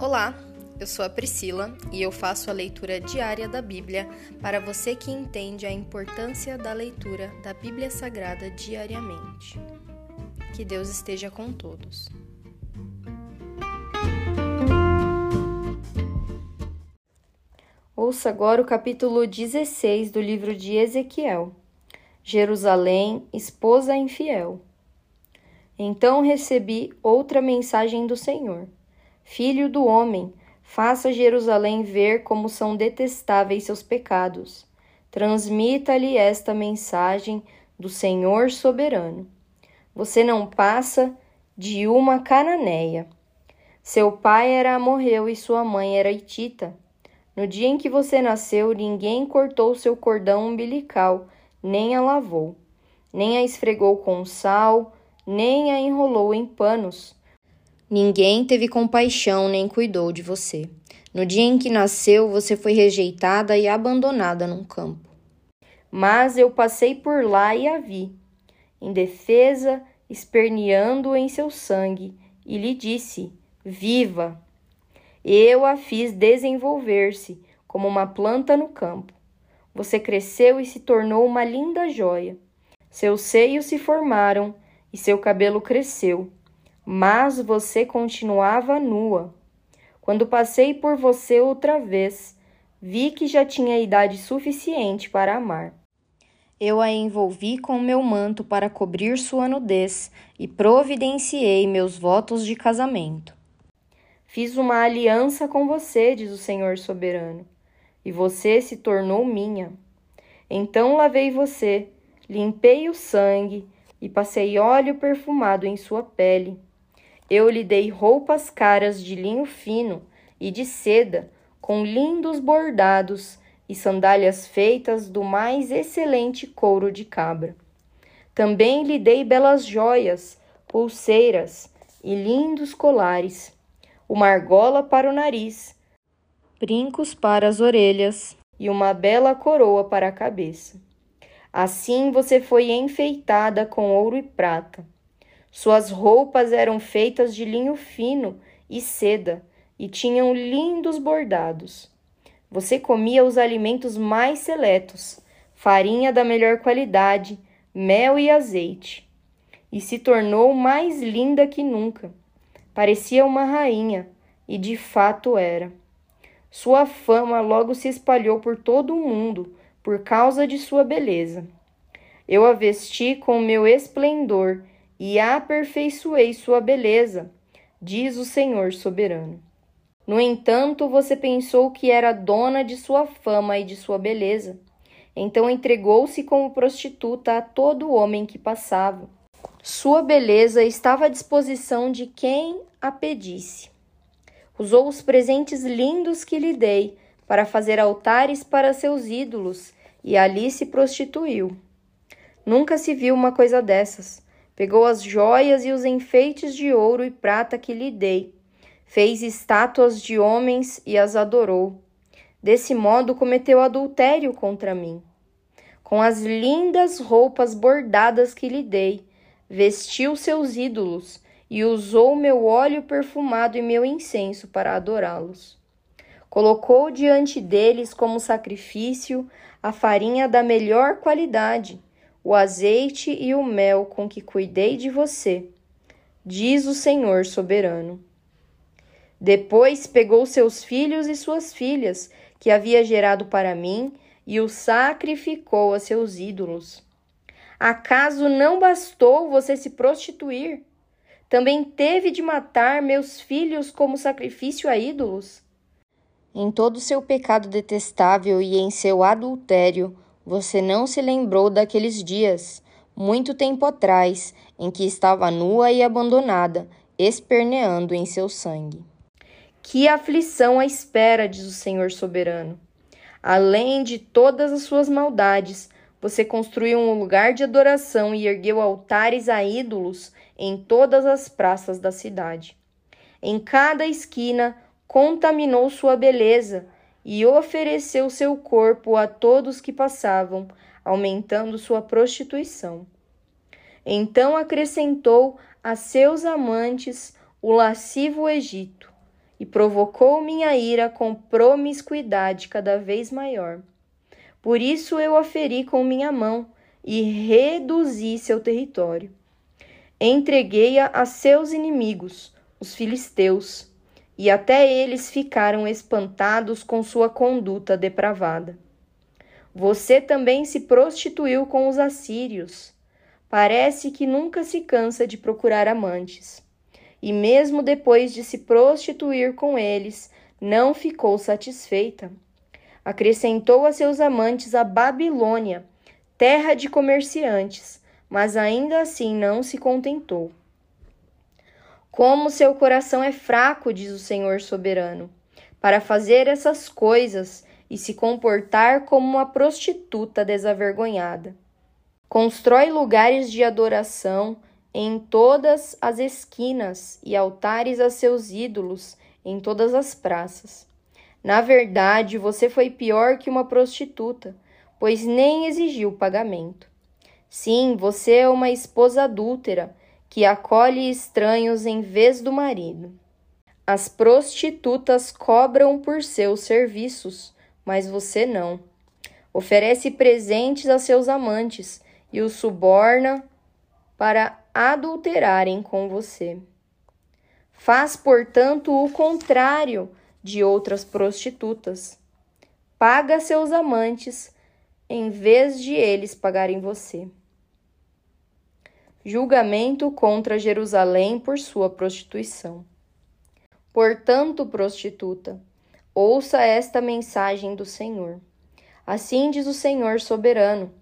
Olá, eu sou a Priscila e eu faço a leitura diária da Bíblia para você que entende a importância da leitura da Bíblia Sagrada diariamente. Que Deus esteja com todos. Ouça agora o capítulo 16 do livro de Ezequiel. Jerusalém, esposa infiel. Então recebi outra mensagem do Senhor. Filho do homem, faça Jerusalém ver como são detestáveis seus pecados. Transmita-lhe esta mensagem do Senhor soberano. Você não passa de uma cananeia. Seu pai era amorreu e sua mãe era hitita. No dia em que você nasceu, ninguém cortou seu cordão umbilical, nem a lavou, nem a esfregou com sal, nem a enrolou em panos. Ninguém teve compaixão nem cuidou de você. No dia em que nasceu, você foi rejeitada e abandonada num campo. Mas eu passei por lá e a vi, indefesa, esperneando em seu sangue, e lhe disse: Viva! Eu a fiz desenvolver-se como uma planta no campo. Você cresceu e se tornou uma linda joia. Seus seios se formaram e seu cabelo cresceu, mas você continuava nua. Quando passei por você outra vez, vi que já tinha idade suficiente para amar. Eu a envolvi com meu manto para cobrir sua nudez e providenciei meus votos de casamento. Fiz uma aliança com você, diz o Senhor soberano, e você se tornou minha. Então lavei você, limpei o sangue e passei óleo perfumado em sua pele. Eu lhe dei roupas caras de linho fino e de seda, com lindos bordados e sandálias feitas do mais excelente couro de cabra. Também lhe dei belas joias, pulseiras e lindos colares, uma argola para o nariz, brincos para as orelhas e uma bela coroa para a cabeça. Assim você foi enfeitada com ouro e prata. Suas roupas eram feitas de linho fino e seda e tinham lindos bordados. Você comia os alimentos mais seletos, farinha da melhor qualidade, mel e azeite, e se tornou mais linda que nunca. Parecia uma rainha, e de fato era. Sua fama logo se espalhou por todo o mundo por causa de sua beleza. Eu a vesti com meu esplendor e aperfeiçoei sua beleza, diz o Senhor soberano. No entanto, você pensou que era dona de sua fama e de sua beleza. Então entregou-se como prostituta a todo homem que passava. Sua beleza estava à disposição de quem a pedisse. Usou os presentes lindos que lhe dei para fazer altares para seus ídolos e ali se prostituiu. Nunca se viu uma coisa dessas. Pegou as joias e os enfeites de ouro e prata que lhe dei, fez estátuas de homens e as adorou. Desse modo cometeu adultério contra mim. Com as lindas roupas bordadas que lhe dei, vestiu seus ídolos e usou meu óleo perfumado e meu incenso para adorá-los. Colocou diante deles como sacrifício a farinha da melhor qualidade, o azeite e o mel com que cuidei de você, diz o Senhor soberano. Depois pegou seus filhos e suas filhas, que havia gerado para mim, e os sacrificou a seus ídolos. Acaso não bastou você se prostituir? Também teve de matar meus filhos como sacrifício a ídolos? Em todo seu pecado detestável e em seu adultério, você não se lembrou daqueles dias, muito tempo atrás, em que estava nua e abandonada, esperneando em seu sangue. Que aflição à espera, diz o Senhor soberano. Além de todas as suas maldades, você construiu um lugar de adoração e ergueu altares a ídolos em todas as praças da cidade. Em cada esquina, contaminou sua beleza e ofereceu seu corpo a todos que passavam, aumentando sua prostituição. Então acrescentou a seus amantes o lascivo Egito, e provocou minha ira com promiscuidade cada vez maior. Por isso eu a feri com minha mão e reduzi seu território. Entreguei-a a seus inimigos, os filisteus, e até eles ficaram espantados com sua conduta depravada. Você também se prostituiu com os assírios. Parece que nunca se cansa de procurar amantes. E mesmo depois de se prostituir com eles, não ficou satisfeita. Acrescentou a seus amantes a Babilônia, terra de comerciantes, mas ainda assim não se contentou. Como seu coração é fraco, diz o Senhor soberano, para fazer essas coisas e se comportar como uma prostituta desavergonhada. Constrói lugares de adoração em todas as esquinas e altares a seus ídolos em todas as praças. Na verdade, você foi pior que uma prostituta, pois nem exigiu pagamento. Sim, você é uma esposa adúltera que acolhe estranhos em vez do marido. As prostitutas cobram por seus serviços mas você não. Oferece presentes a seus amantes e os suborna para adulterarem com você. Faz, portanto, o contrário de outras prostitutas. Paga seus amantes em vez de eles pagarem você. Julgamento contra Jerusalém por sua prostituição. Portanto, prostituta, Ouça esta mensagem do Senhor. Assim diz o Senhor soberano: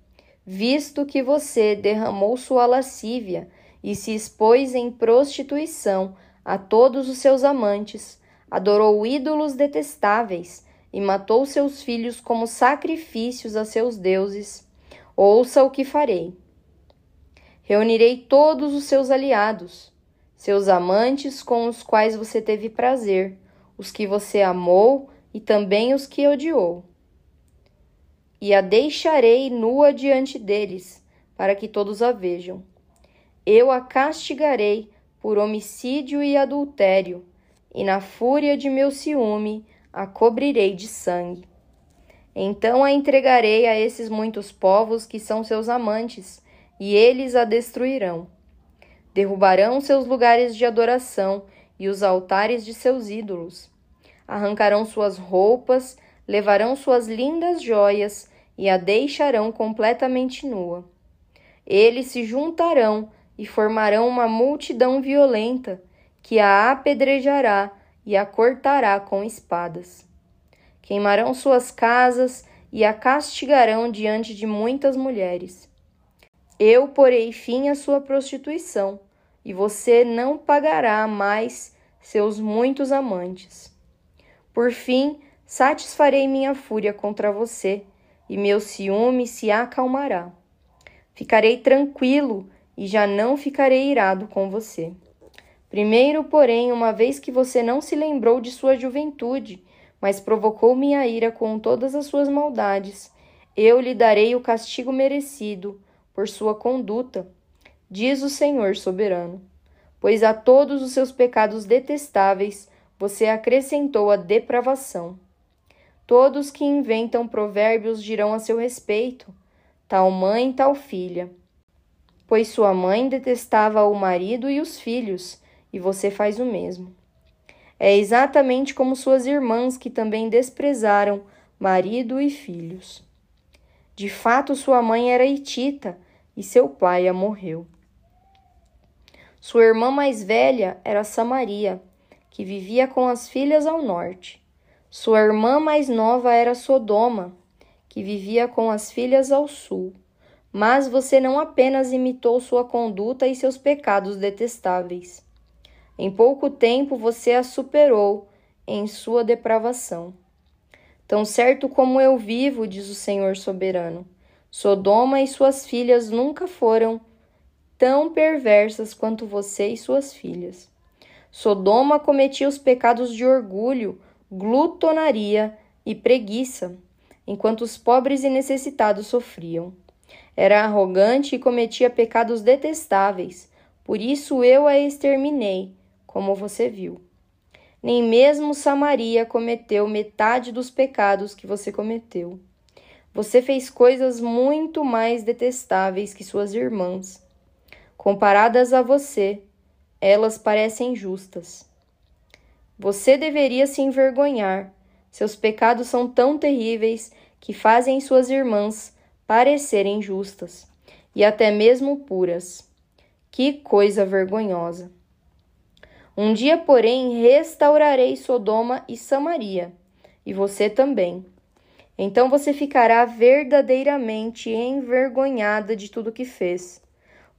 visto que você derramou sua lascívia e se expôs em prostituição a todos os seus amantes, adorou ídolos detestáveis e matou seus filhos como sacrifícios a seus deuses, ouça o que farei. Reunirei todos os seus aliados, seus amantes com os quais você teve prazer os que você amou e também os que odiou. E a deixarei nua diante deles, para que todos a vejam. Eu a castigarei por homicídio e adultério, e na fúria de meu ciúme a cobrirei de sangue. Então a entregarei a esses muitos povos que são seus amantes, e eles a destruirão. Derrubarão seus lugares de adoração e os altares de seus ídolos. Arrancarão suas roupas, levarão suas lindas joias e a deixarão completamente nua. Eles se juntarão e formarão uma multidão violenta que a apedrejará e a cortará com espadas. Queimarão suas casas e a castigarão diante de muitas mulheres. Eu porei fim à sua prostituição e você não pagará mais seus muitos amantes. Por fim, satisfarei minha fúria contra você, e meu ciúme se acalmará. Ficarei tranquilo e já não ficarei irado com você. Primeiro, porém, uma vez que você não se lembrou de sua juventude, mas provocou minha ira com todas as suas maldades, eu lhe darei o castigo merecido por sua conduta, diz o Senhor soberano. Pois a todos os seus pecados detestáveis você acrescentou a depravação. Todos que inventam provérbios dirão a seu respeito: tal mãe, tal filha. Pois sua mãe detestava o marido e os filhos, e você faz o mesmo. É exatamente como suas irmãs que também desprezaram marido e filhos. De fato, sua mãe era hitita e seu pai a morreu. Sua irmã mais velha era Samaria, que vivia com as filhas ao norte. Sua irmã mais nova era Sodoma, que vivia com as filhas ao sul. Mas você não apenas imitou sua conduta e seus pecados detestáveis. Em pouco tempo você a superou em sua depravação. Tão certo como eu vivo, diz o Senhor soberano, Sodoma e suas filhas nunca foram tão perversas quanto você e suas filhas. Sodoma cometia os pecados de orgulho, glutonaria e preguiça, enquanto os pobres e necessitados sofriam. Era arrogante e cometia pecados detestáveis, por isso eu a exterminei, como você viu. nem mesmo Samaria cometeu metade dos pecados que você cometeu. Você fez coisas muito mais detestáveis que suas irmãs. Comparadas a você, elas parecem justas. Você deveria se envergonhar. Seus pecados são tão terríveis que fazem suas irmãs parecerem justas e até mesmo puras. Que coisa vergonhosa! Um dia, porém, restaurarei Sodoma e Samaria, e você também. Então você ficará verdadeiramente envergonhada de tudo que fez,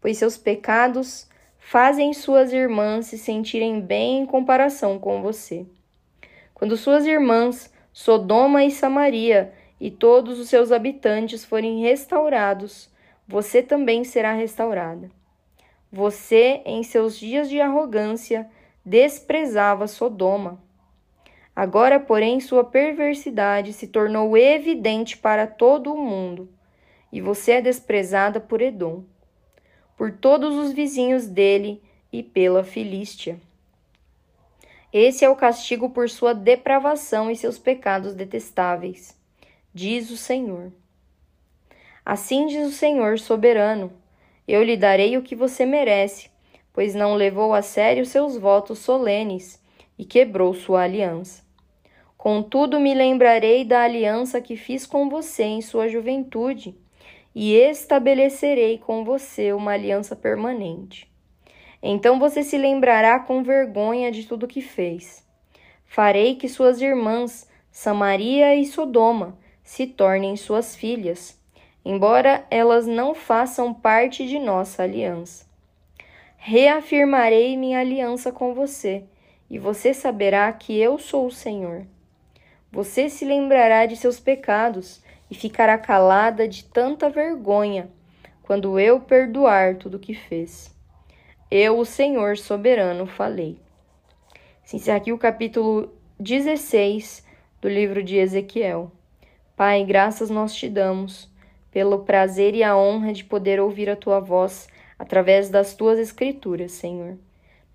pois seus pecados fazem suas irmãs se sentirem bem em comparação com você. Quando suas irmãs, Sodoma e Samaria, e todos os seus habitantes forem restaurados, você também será restaurada. Você, em seus dias de arrogância, desprezava Sodoma. Agora, porém, sua perversidade se tornou evidente para todo o mundo, e você é desprezada por Edom por todos os vizinhos dele e pela Filístia. Esse é o castigo por sua depravação e seus pecados detestáveis, diz o Senhor. Assim diz o Senhor soberano: Eu lhe darei o que você merece, pois não levou a sério seus votos solenes e quebrou sua aliança. Contudo, me lembrarei da aliança que fiz com você em sua juventude e estabelecerei com você uma aliança permanente. Então você se lembrará com vergonha de tudo que fez. Farei que suas irmãs, Samaria e Sodoma, se tornem suas filhas, embora elas não façam parte de nossa aliança. Reafirmarei minha aliança com você, e você saberá que eu sou o Senhor. Você se lembrará de seus pecados e ficará calada de tanta vergonha quando eu perdoar tudo o que fez. Eu, o Senhor soberano, falei. Se encerra aqui o capítulo 16 do livro de Ezequiel. Pai, graças nós te damos pelo prazer e a honra de poder ouvir a tua voz através das tuas escrituras, Senhor.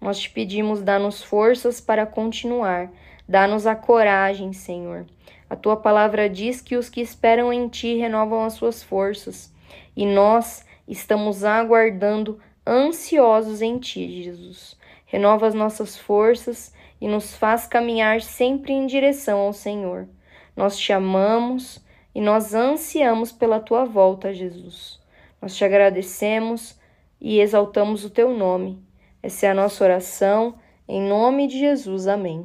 Nós te pedimos, dá-nos forças para continuar, dá-nos a coragem, Senhor, a tua palavra diz que os que esperam em ti renovam as suas forças, e nós estamos aguardando ansiosos em ti, Jesus. Renova as nossas forças e nos faz caminhar sempre em direção ao Senhor. Nós te amamos e nós ansiamos pela tua volta, Jesus. Nós te agradecemos e exaltamos o teu nome. Essa é a nossa oração, em nome de Jesus. Amém.